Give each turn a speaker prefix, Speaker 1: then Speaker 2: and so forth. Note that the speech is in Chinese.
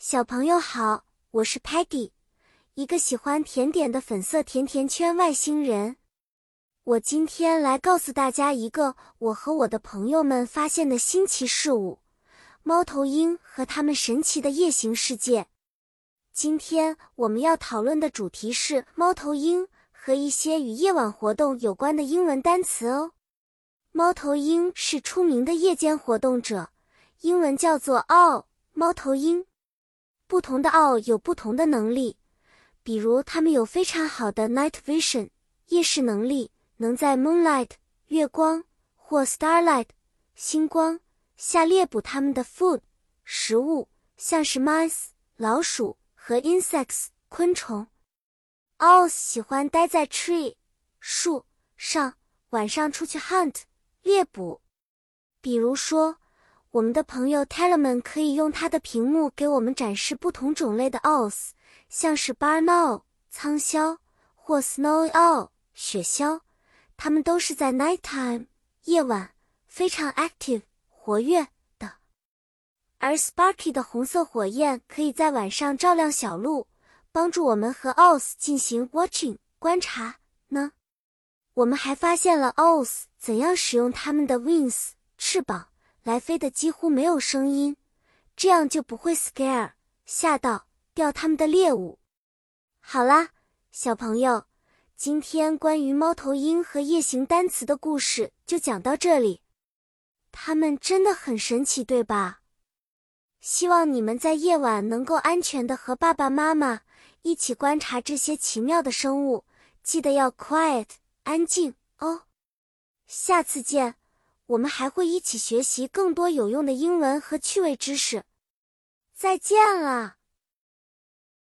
Speaker 1: 小朋友好，我是 Patty，一个喜欢甜点的粉色甜甜圈外星人。我今天来告诉大家一个我和我的朋友们发现的新奇事物——猫头鹰和它们神奇的夜行世界。今天我们要讨论的主题是猫头鹰和一些与夜晚活动有关的英文单词哦。猫头鹰是出名的夜间活动者，英文叫做 owl，猫头鹰。不同的 owl 有不同的能力，比如它们有非常好的 night vision 夜视能力，能在 moonlight 月光或 starlight 星光下猎捕它们的 food 食物，像是 mice 老鼠和 insects 昆虫。owls 喜欢待在 tree 树上，晚上出去 hunt 猎捕，比如说。我们的朋友 Tellerman 可以用他的屏幕给我们展示不同种类的 owls，像是 barn owl 苍鸮或 Snow owl 雪鸮，它们都是在 nighttime 夜晚非常 active 活跃的。而 Sparky 的红色火焰可以在晚上照亮小路，帮助我们和 owls 进行 watching 观察呢。我们还发现了 owls 怎样使用它们的 wings 翅膀。来飞的几乎没有声音，这样就不会 scare 吓到掉他们的猎物。好啦，小朋友，今天关于猫头鹰和夜行单词的故事就讲到这里。它们真的很神奇，对吧？希望你们在夜晚能够安全的和爸爸妈妈一起观察这些奇妙的生物。记得要 quiet 安静哦。下次见。我们还会一起学习更多有用的英文和趣味知识。再见了。